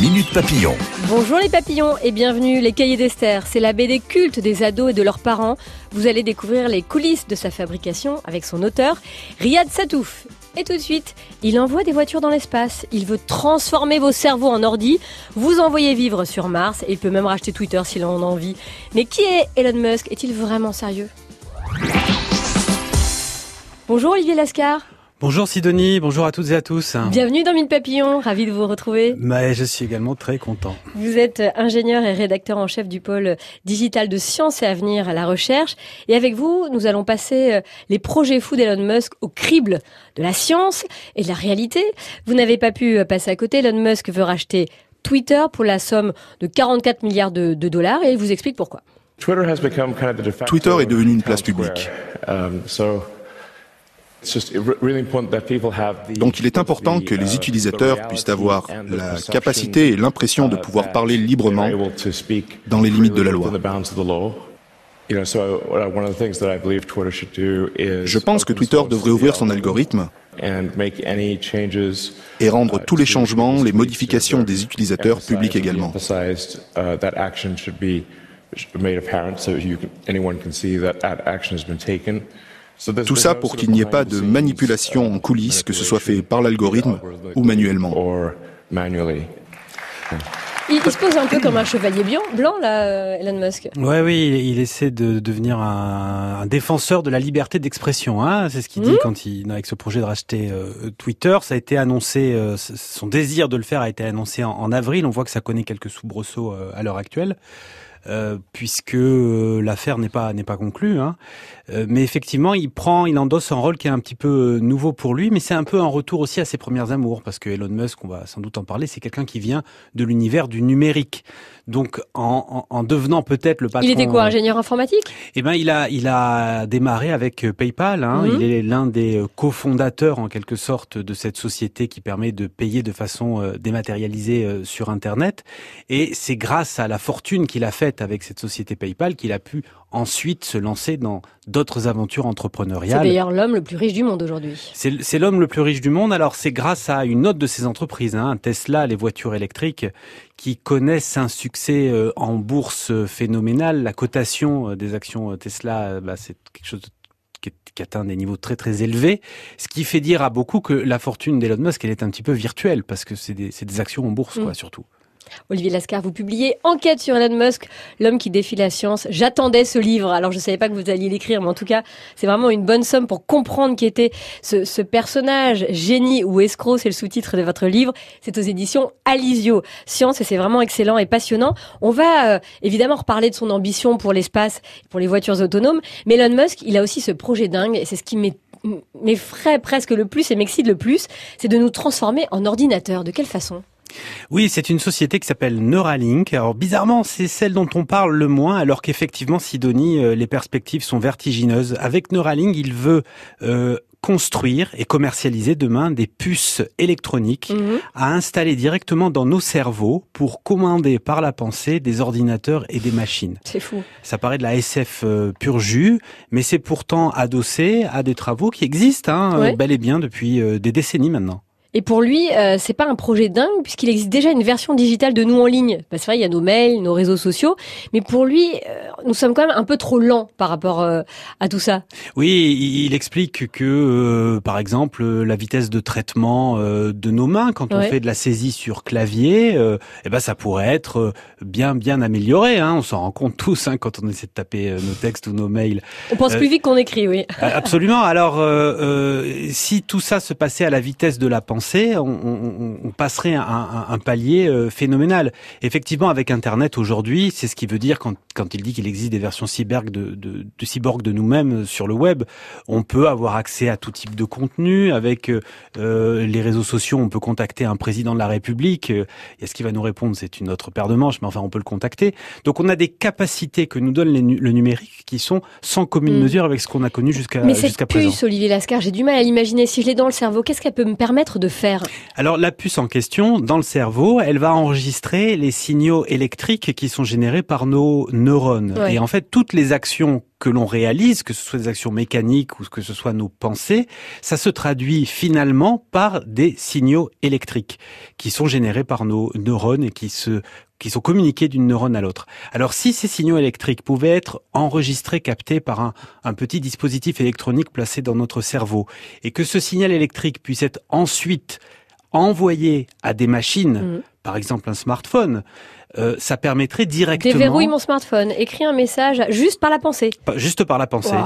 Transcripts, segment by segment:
Minute Papillon. Bonjour les papillons et bienvenue les Cahiers d'Esther. C'est la BD culte des ados et de leurs parents. Vous allez découvrir les coulisses de sa fabrication avec son auteur, Riyad Satouf. Et tout de suite, il envoie des voitures dans l'espace. Il veut transformer vos cerveaux en ordi, vous envoyer vivre sur Mars et il peut même racheter Twitter s'il en a envie. Mais qui est Elon Musk? Est-il vraiment sérieux? Bonjour Olivier Lascar. Bonjour Sidonie, bonjour à toutes et à tous. Bienvenue dans Mille Papillon, ravi de vous retrouver. Mais je suis également très content. Vous êtes ingénieur et rédacteur en chef du pôle digital de sciences et avenir à la recherche. Et avec vous, nous allons passer euh, les projets fous d'Elon Musk au crible de la science et de la réalité. Vous n'avez pas pu euh, passer à côté. Elon Musk veut racheter Twitter pour la somme de 44 milliards de, de dollars et il vous explique pourquoi. Twitter est devenu une place publique. Donc il est important que les utilisateurs puissent avoir la capacité et l'impression de pouvoir parler librement dans les limites de la loi. Je pense que Twitter devrait ouvrir son algorithme et rendre tous les changements, les modifications des utilisateurs publics également. Tout ça pour qu'il n'y ait pas de manipulation en coulisses, que ce soit fait par l'algorithme ou manuellement. Il, se pose un peu comme un chevalier blanc, blanc là, Elon Musk. Ouais, oui, il, essaie de devenir un, défenseur de la liberté d'expression. Hein C'est ce qu'il dit hmm quand il, avec ce projet de racheter euh, Twitter. Ça a été annoncé, euh, son désir de le faire a été annoncé en, en, avril. On voit que ça connaît quelques soubresauts euh, à l'heure actuelle. Euh, puisque euh, l'affaire n'est pas n'est pas conclue. Hein. Euh, mais effectivement, il prend, il endosse un rôle qui est un petit peu nouveau pour lui, mais c'est un peu un retour aussi à ses premières amours, parce que Elon Musk, on va sans doute en parler, c'est quelqu'un qui vient de l'univers du numérique. Donc, en, en, en devenant peut-être le patron. Il était quoi, ingénieur informatique? Eh ben, il a il a démarré avec PayPal. Hein. Mhm. Il est l'un des cofondateurs en quelque sorte de cette société qui permet de payer de façon dématérialisée sur Internet. Et c'est grâce à la fortune qu'il a faite avec cette société PayPal qu'il a pu ensuite se lancer dans d'autres aventures entrepreneuriales. C'est d'ailleurs l'homme le plus riche du monde aujourd'hui. C'est l'homme le plus riche du monde. Alors c'est grâce à une autre de ses entreprises, hein, Tesla, les voitures électriques, qui connaissent un succès euh, en bourse phénoménal. La cotation euh, des actions euh, Tesla, bah, c'est quelque chose qui, atteint des niveaux très très élevés, ce qui fait dire à beaucoup que la fortune d'Elon Musk elle est un petit peu virtuelle parce que c'est des, des, actions en bourse quoi mm. surtout. Olivier Lascar, vous publiez Enquête sur Elon Musk, l'homme qui défie la science. J'attendais ce livre, alors je ne savais pas que vous alliez l'écrire, mais en tout cas, c'est vraiment une bonne somme pour comprendre qui était ce, ce personnage, génie ou escroc, c'est le sous-titre de votre livre. C'est aux éditions Alizio Science et c'est vraiment excellent et passionnant. On va euh, évidemment reparler de son ambition pour l'espace, pour les voitures autonomes, mais Elon Musk, il a aussi ce projet dingue et c'est ce qui m'effraie presque le plus et m'excite le plus, c'est de nous transformer en ordinateur. De quelle façon? Oui, c'est une société qui s'appelle Neuralink. Alors bizarrement, c'est celle dont on parle le moins, alors qu'effectivement, Sidonie, euh, les perspectives sont vertigineuses. Avec Neuralink, il veut euh, construire et commercialiser demain des puces électroniques mhm. à installer directement dans nos cerveaux pour commander par la pensée des ordinateurs et des machines. C'est fou. Ça paraît de la SF euh, pur jus, mais c'est pourtant adossé à des travaux qui existent hein, bel et bien depuis des décennies maintenant. Et pour lui, euh, c'est pas un projet dingue puisqu'il existe déjà une version digitale de nous en ligne. Bah, c'est vrai, il y a nos mails, nos réseaux sociaux, mais pour lui, euh, nous sommes quand même un peu trop lents par rapport euh, à tout ça. Oui, il explique que, euh, par exemple, la vitesse de traitement de nos mains quand on fait de la saisie sur clavier, eh ben ça pourrait être bien bien amélioré. Hein. On s'en rend compte tous hein, quand on essaie de taper nos textes ou nos mails. On pense plus vite qu'on écrit, oui. absolument. Alors, si tout ça se passait à la vitesse de la pensée on, passerait un, un, palier euh, phénoménal. Effectivement, avec Internet aujourd'hui, c'est ce qui veut dire quand, quand il dit qu'il existe des versions cyborg de, de, de cyborg de nous-mêmes sur le web, on peut avoir accès à tout type de contenu. Avec euh, les réseaux sociaux, on peut contacter un président de la République. Et ce qu'il va nous répondre, c'est une autre paire de manches, mais enfin, on peut le contacter. Donc, on a des capacités que nous donne le numérique qui sont sans commune mm. mesure avec ce qu'on a connu jusqu'à jusqu'à présent. Mais cette puce, Olivier Lascar, j'ai du mal à l'imaginer. Si je l'ai dans le cerveau, qu'est-ce qu'elle peut me permettre de faire Alors la puce en question, dans le cerveau, elle va enregistrer les signaux électriques qui sont générés par nos neurones. Et en fait, toutes les actions que l'on réalise, que ce soit des actions mécaniques ou que ce soit nos pensées, ça se traduit finalement par des signaux électriques qui sont générés par nos neurones et qui se qui sont communiqués d'une neurone à l'autre. Alors si ces signaux électriques pouvaient être enregistrés, captés par un, un, petit dispositif électronique placé dans notre cerveau, et que ce signal électrique puisse être ensuite envoyé à des machines, mmh. par exemple un smartphone, euh, ça permettrait directement... Déverrouille mon smartphone, écris un message juste par la pensée. Juste par la pensée.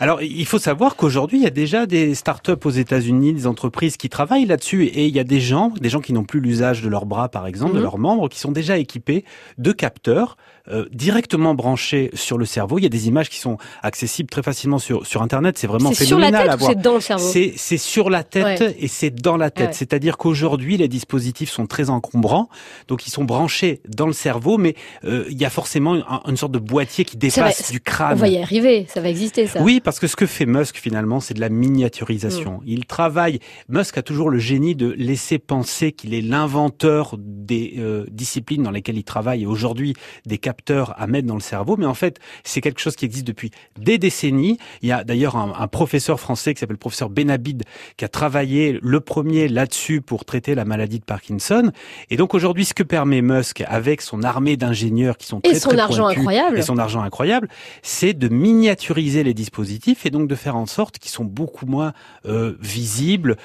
Alors, il faut savoir qu'aujourd'hui, il y a déjà des startups aux États-Unis, des entreprises qui travaillent là-dessus, et il y a des gens, des gens qui n'ont plus l'usage de leurs bras, par exemple, de mhm. leurs membres, qui sont déjà équipés de capteurs euh, directement branchés sur le cerveau. Il y a des images qui sont accessibles très facilement sur sur Internet. C'est vraiment phénoménal à voir. C'est dans le cerveau. C'est sur la tête et c'est dans la tête. C'est-à-dire qu'aujourd'hui, les dispositifs sont très encombrants, donc ils sont branchés dans le cerveau, mais euh, il y a forcément une, sorte de boîtier qui dépasse du crâne. On va y arriver, ça va exister ça. Oui, parce que ce que fait Musk finalement, c'est de la miniaturisation. Mm. Il travaille. Musk a toujours le génie de laisser penser qu'il est l'inventeur des euh, disciplines dans lesquelles il travaille. Et aujourd'hui, des capteurs à mettre dans le cerveau, mais en fait, c'est quelque chose qui existe depuis des décennies. Il y a d'ailleurs un, un, professeur français qui s'appelle le professeur Benabid qui a travaillé le premier là-dessus pour traiter la maladie de Parkinson. Et donc aujourd'hui, ce que permet Musk avec son armée d'ingénieurs qui sont très, et son argent incroyable et son argent incroyable, c'est de miniaturiser les dispositifs et donc de faire en sorte qu'ils sont beaucoup moins euh, visibles,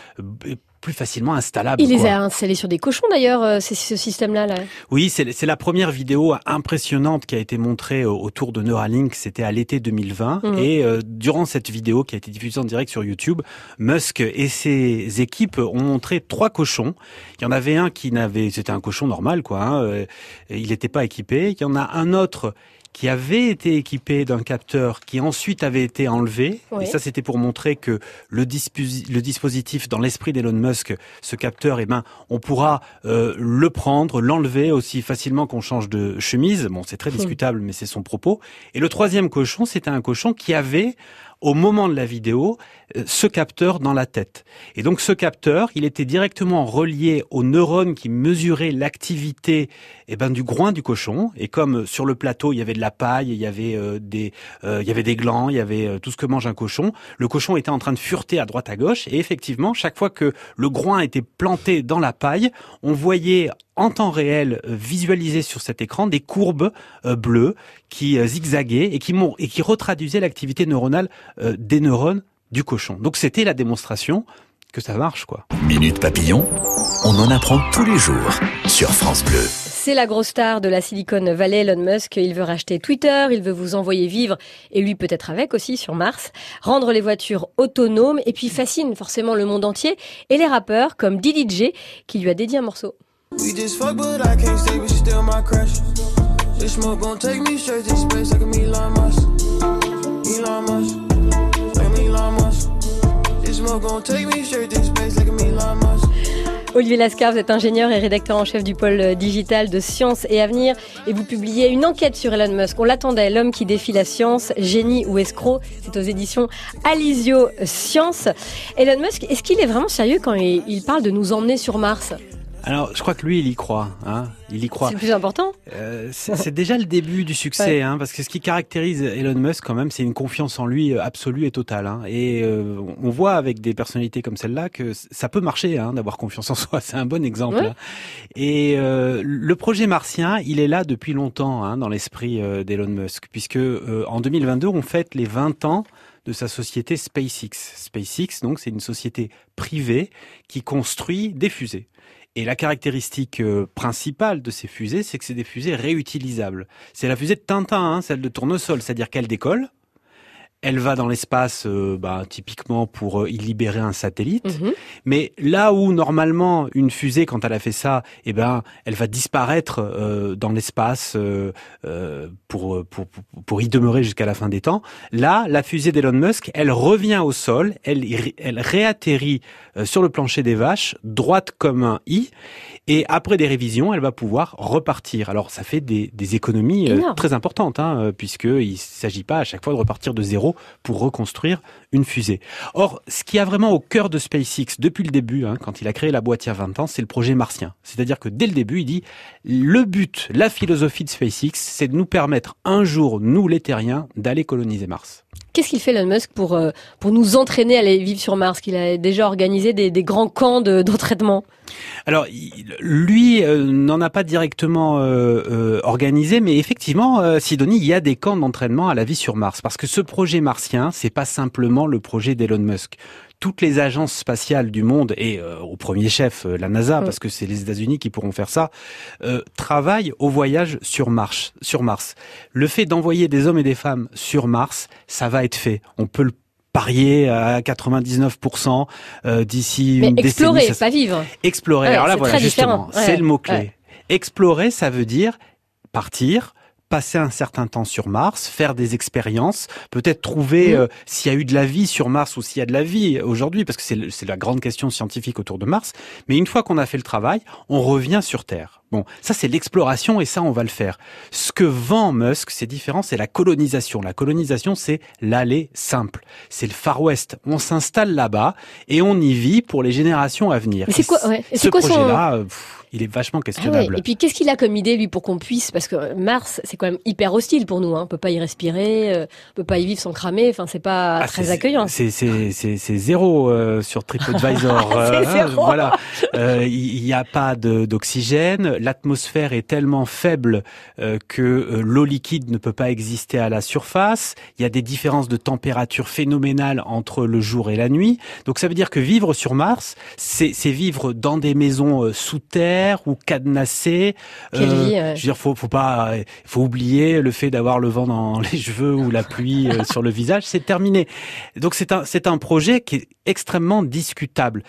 plus facilement installable. Il les a installés sur des cochons d'ailleurs, euh, c'est ce système-là. Là. Oui, c'est la première vidéo impressionnante qui a été montrée euh, autour de Neuralink, c'était à l'été 2020. Mmh. Et euh, durant cette vidéo qui a été diffusée en direct sur YouTube, Musk et ses équipes ont montré trois cochons. Il y en avait un qui n'avait, c'était un cochon normal quoi, hein, il n'était pas équipé. Il y en a un autre qui avait été équipé d'un capteur qui ensuite avait été enlevé. Et ça, c'était pour montrer que le, le dispositif, dans l'esprit d'Elon Musk, ce capteur, eh ben, on pourra euh, le prendre, l'enlever aussi facilement qu'on change de chemise. Bon, c'est très discutable, mais c'est son propos. Et le troisième cochon, c'était un cochon qui avait au moment de la vidéo ce capteur dans la tête. Et donc ce capteur, il était directement relié aux neurones qui mesuraient l'activité eh ben, du groin du cochon. Et comme euh, sur le plateau, il y avait de la paille, il y avait euh, des, il y avait des glands, il y avait tout ce que mange un cochon, le cochon était en train de fureter à droite à gauche. Et effectivement, chaque fois que le groin était planté dans la paille, on voyait en temps réel visualiser sur cet écran des courbes bleues qui zigzaguaient et qui, et qui retraduisaient l'activité neuronale des neurones du cochon. Donc c'était la démonstration que ça marche, quoi. Minute Papillon, on en apprend tous les jours sur France Bleu. C'est la grosse star de la Silicon Valley, Elon Musk. Il veut racheter Twitter, il veut vous envoyer vivre, et lui peut-être avec aussi sur Mars, rendre les voitures autonomes, et puis fascine forcément le monde entier, et les rappeurs comme DDJ, qui lui a dédié un morceau. Olivier Lascar, vous êtes ingénieur et rédacteur en chef du pôle digital de Science et Avenir et vous publiez une enquête sur Elon Musk. On l'attendait, l'homme qui défie la science, génie ou escroc. C'est aux éditions Alizio Science. Elon Musk, est-ce qu'il est vraiment sérieux quand il parle de nous emmener sur Mars? Alors, je crois que lui, il y croit. Hein il y croit. C'est plus important. Euh, c'est déjà le début du succès, hein, parce que ce qui caractérise Elon Musk, quand même, c'est une confiance en lui euh, absolue et totale. Hein. Et euh, on voit avec des personnalités comme celle-là que ça peut marcher, hein, d'avoir confiance en soi. C'est un bon exemple. Hein. Et euh, le projet martien, il est là depuis longtemps hein, dans l'esprit d'Elon Musk, puisque en 2022, on fête les 20 ans de sa société SpaceX. SpaceX, donc, c'est une société privée qui construit des fusées. Et la caractéristique euh, principale de ces fusées, c'est que c'est des fusées réutilisables. C'est la fusée de Tintin, hein, celle de tournesol, c'est-à-dire qu'elle décolle, elle va dans l'espace, euh, bah, typiquement pour euh, y libérer un satellite. Mhm. Mais là où normalement une fusée, quand elle a fait ça, eh ben, elle va disparaître euh, dans l'espace pour, pour, pour y demeurer jusqu'à la fin des temps. Là, la fusée d'Elon Musk, elle revient au sol, elle, elle réatterrit sur le plancher des vaches, droite comme un i, et après des révisions, elle va pouvoir repartir. Alors ça fait des, des économies très importantes, hein, puisqu'il ne s'agit pas à chaque fois de repartir de zéro pour reconstruire une fusée. Or, ce qui a vraiment au cœur de SpaceX depuis le début, hein, quand il a créé la boîte il y a 20 ans, c'est le projet martien. C'est-à-dire que dès le début, il dit le but, la philosophie de SpaceX, c'est de nous permettre un jour, nous les terriens, d'aller coloniser Mars. Qu'est-ce qu'il fait Elon Musk pour, euh, pour nous entraîner à aller vivre sur Mars? Qu'il a déjà organisé des, des grands camps d'entraînement? Alors, lui euh, n'en a pas directement euh, organisé, mais effectivement, Sidonie, il y a des camps d'entraînement à la vie sur Mars, parce que ce projet martien, c'est pas simplement le projet d'Elon Musk toutes les agences spatiales du monde et euh, au premier chef euh, la NASA parce que c'est les États-Unis qui pourront faire ça euh, travaillent au voyage sur Mars. Sur Mars, le fait d'envoyer des hommes et des femmes sur Mars, ça va être fait. On peut le parier à 99% d'ici une Mais explorer, pas vivre. Explorer. Alors là, voilà, justement, c'est le mot-clé. Explorer, ça veut dire partir, passer un certain temps sur Mars, faire des expériences, peut-être trouver mmh. euh, s'il y a eu de la vie sur Mars ou s'il y a de la vie aujourd'hui, parce que c'est la grande question scientifique autour de Mars. Mais une fois qu'on a fait le travail, on revient sur Terre. Bon, ça c'est l'exploration et ça on va le faire. Ce que vend Musk, c'est différent, c'est la colonisation. La colonisation, c'est l'aller simple. C'est le Far West. On s'installe là-bas et on y vit pour les générations à venir. C'est quoi, ouais. Ce projet-là, euh, il est vachement questionnable. Ah et puis qu'est-ce qu'il a comme idée lui pour qu'on puisse parce que Mars c'est quand même hyper hostile pour nous hein. on peut pas y respirer, euh, on peut pas y vivre sans cramer, enfin c'est pas ah, très accueillant. C'est zéro euh, sur TripAdvisor. euh, voilà, il n'y a pas d'oxygène, l'atmosphère est tellement faible que l'eau liquide ne peut pas exister à la surface, il y a des différences de température phénoménales entre le jour et la nuit. Donc ça veut dire que vivre sur Mars, c'est vivre dans des maisons sous terre ou cadenassé. Euh, je veux dire, faut, faut pas, faut oublier le fait d'avoir le vent dans les cheveux ou la pluie euh, sur le visage. C'est terminé. Donc c'est un, c'est un projet qui est extrêmement discutable.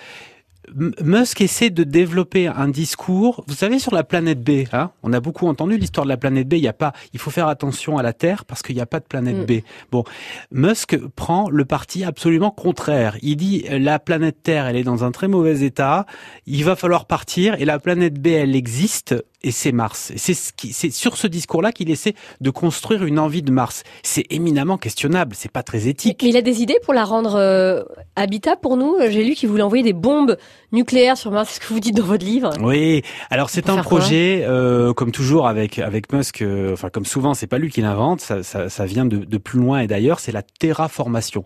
Musk essaie de développer un discours. Vous savez, sur la planète B, hein, on a beaucoup entendu l'histoire de la planète B. Il y a pas, il faut faire attention à la Terre parce qu'il n'y a pas de planète mm. B. Bon, Musk prend le parti absolument contraire. Il dit la planète Terre, elle est dans un très mauvais état. Il va falloir partir et la planète B, elle existe et c'est Mars. C'est ce qui, c'est sur ce discours-là qu'il essaie de construire une envie de Mars. C'est éminemment questionnable, c'est pas très éthique. Mais il a des idées pour la rendre euh, habitable pour nous? J'ai lu qu'il voulait envoyer des bombes nucléaires sur Mars. C'est ce que vous dites dans votre livre? Oui. Alors c'est un projet, euh, comme toujours avec avec Musk. Euh, enfin comme souvent, c'est pas lui qui l'invente. Ça, ça, ça, vient de, de plus loin et d'ailleurs, c'est la terraformation.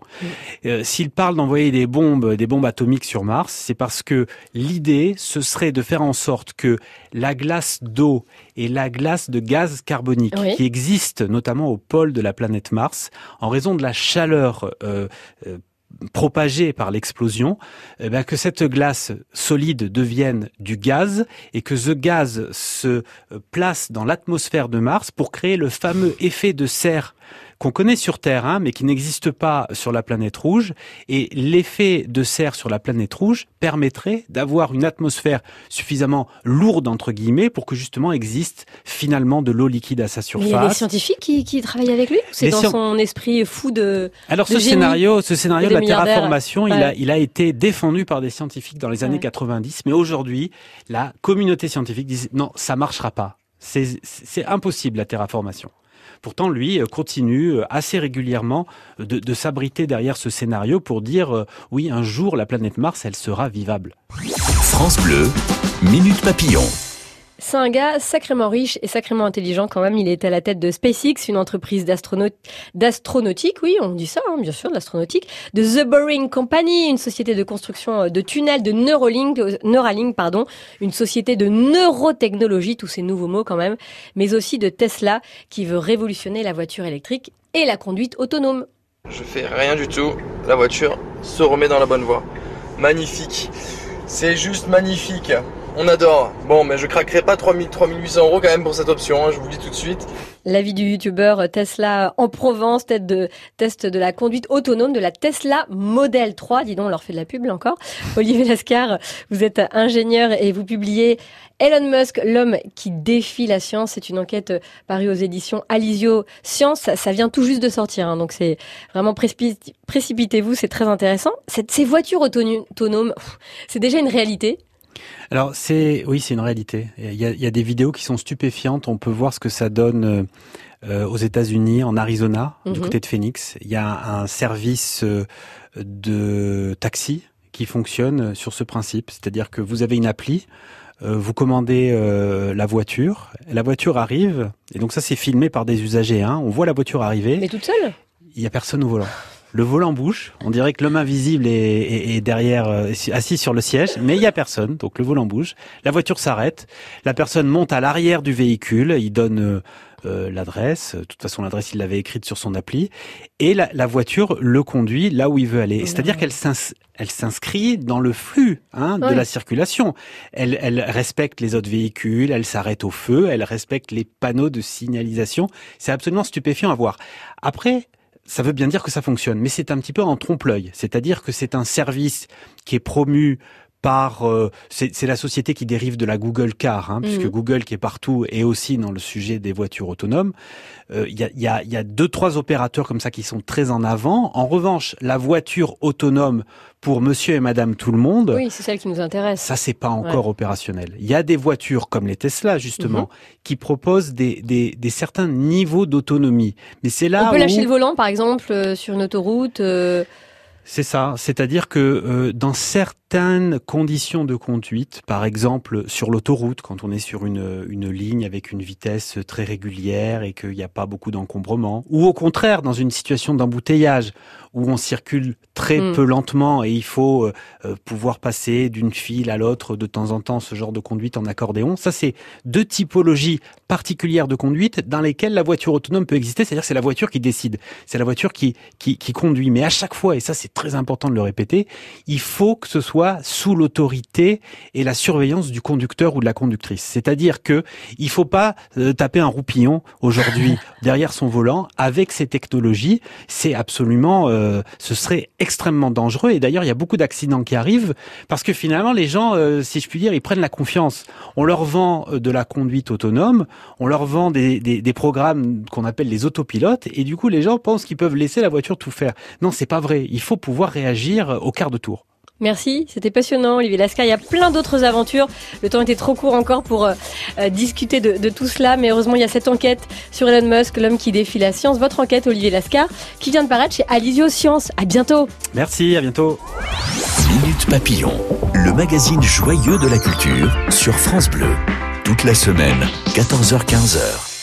Euh, s'il parle d'envoyer des bombes, des bombes atomiques sur Mars, c'est parce que l'idée, ce serait de faire en sorte que la glace d'eau et la glace de gaz carbonique qui existe notamment au pôle de la planète Mars. En raison de la chaleur euh, euh, propagée par l'explosion, eh ben, que cette glace solide devienne du gaz et que ce gaz se euh, place dans l'atmosphère de Mars pour créer le fameux effet de serre qu'on connaît sur Terre, hein, mais qui n'existe pas sur la planète rouge. Et l'effet de serre sur la planète rouge permettrait d'avoir une atmosphère suffisamment lourde, entre guillemets, pour que justement existe finalement de l'eau liquide à sa surface. il y a des scientifiques qui, qui travaillent avec lui C'est dans son esprit fou de Alors ce scénario, ce scénario de la terraformation, il, a, il a été défendu par des scientifiques dans les années 90, mais aujourd'hui, la communauté scientifique dit non, ça marchera pas. C'est impossible la terraformation. Pourtant, lui euh, continue euh, assez régulièrement euh, de, s'abriter derrière ce scénario pour dire oui, un jour, la planète Mars, elle sera vivable. France Bleu, Minute Papillon. C'est un gars sacrément riche et sacrément intelligent quand même. Il est à la tête de SpaceX, une entreprise d'astronautique, oui, on dit ça, hein, bien sûr, de l'astronautique, de The Boring Company, une société de construction euh, de tunnels, de Neuralink, euh, Neuralink, pardon, une société de neurotechnologie, tous ces nouveaux mots quand même, mais aussi de Tesla, qui veut révolutionner la voiture électrique et la conduite autonome. Je fais rien du tout. La voiture se remet dans la bonne voie. Magnifique. C'est juste magnifique. On adore. Bon, mais je craquerai pas 3000, 3800 euros quand même pour cette option, hein, je vous le dis tout de suite. La vie du youtubeur Tesla en Provence, tête de test de la conduite autonome de la Tesla Model 3. Dis donc, on leur fait de la pub encore. Olivier Lascar, vous êtes ingénieur et vous publiez Elon Musk, l'homme qui défie la science. C'est une enquête parue aux éditions Alizio Science. Ça, vient tout juste de sortir, hein, donc c'est vraiment précipitez-vous, c'est très intéressant. Ces voitures autonomes, c'est déjà une réalité. Alors c'est oui, c'est une réalité. Il y, a, il y, a, des vidéos qui sont stupéfiantes. On peut voir ce que ça donne euh, aux États-Unis, en Arizona, du mhm. côté de Phoenix. Il y a un service euh, de taxi qui fonctionne sur ce principe, c'est-à-dire que vous avez une appli. Euh, vous commandez la voiture, la voiture arrive, et donc ça c'est filmé par des usagers. Hein. On voit la voiture arriver. Mais toute seule? Il y a personne au volant le volant bouge. On dirait que l'homme invisible est, derrière, euh, assis sur le siège, mais il y a personne. Donc le volant bouge. La voiture s'arrête. La personne monte à l'arrière du véhicule. Il donne euh, euh, l'adresse. De toute façon, l'adresse, il l'avait écrite sur son appli. Et la, voiture le conduit là où il veut aller. C'est-à-dire qu'elle s'inscrit dans le flux hein, de la circulation. Elle, elle respecte les autres véhicules, elle s'arrête au feu, elle respecte les panneaux de signalisation. C'est absolument stupéfiant à voir. Après, ça veut bien dire que ça fonctionne, mais c'est un petit peu en trompe-l'œil. C'est-à-dire que c'est un service qui est promu par euh, c'est la société qui dérive de la Google Car, hein, puisque mhm. Google qui est partout est aussi dans le sujet des voitures autonomes. Euh, il y, a, y, a, y, a, deux trois opérateurs comme ça qui sont très en avant. En revanche, la voiture autonome pour Monsieur et Madame tout le monde, oui, c'est celle qui nous intéresse. Ça c'est pas encore opérationnel. Il y a des voitures comme les Tesla justement mhm. qui proposent des, des, des certains niveaux d'autonomie. Mais c'est là on peut lâcher le volant par exemple euh, sur une autoroute. C'est ça, c'est-à-dire que euh, dans certaines conditions de conduite, par exemple sur l'autoroute, quand on est sur une, une ligne avec une vitesse très régulière et qu'il n'y a pas beaucoup d'encombrement, ou au contraire dans une situation d'embouteillage où on circule très mm. peu lentement et il faut euh, euh, pouvoir passer d'une file à l'autre de temps en temps, ce genre de conduite en accordéon. Ça, c'est deux typologies particulières de conduite dans lesquelles la voiture autonome peut exister, c'est-à-dire c'est la voiture qui décide, c'est la voiture qui, qui, qui conduit. Mais à chaque fois, et ça c'est très important de le répéter, il faut que ce soit sous l'autorité et la surveillance du conducteur ou de la conductrice. C'est-à-dire que il faut pas euh, taper un roupillon aujourd'hui derrière son volant avec ces technologies. C'est absolument euh, ce serait extrêmement dangereux. Et d'ailleurs, il y a beaucoup d'accidents qui arrivent parce que finalement, les gens, euh, si je puis dire, ils prennent la confiance. On leur vend euh, de la conduite autonome, on leur vend des, des, des programmes qu'on appelle les autopilotes, et du coup, les gens pensent qu'ils peuvent laisser la voiture tout faire. Non, c'est pas vrai. Il faut pouvoir réagir au quart de tour. Merci, c'était passionnant, Olivier Lascar. Il y a plein d'autres aventures. Le temps était trop court encore pour euh, euh, discuter de, tout cela, mais heureusement, il y a cette enquête sur Elon Musk, l'homme qui défie la science. Votre enquête, Olivier Lascar, qui vient de paraître chez Alizio Science. À bientôt. Merci, à bientôt. Minute Papillon, le magazine joyeux de la culture sur France Bleu. Toute la semaine, 14h-15h.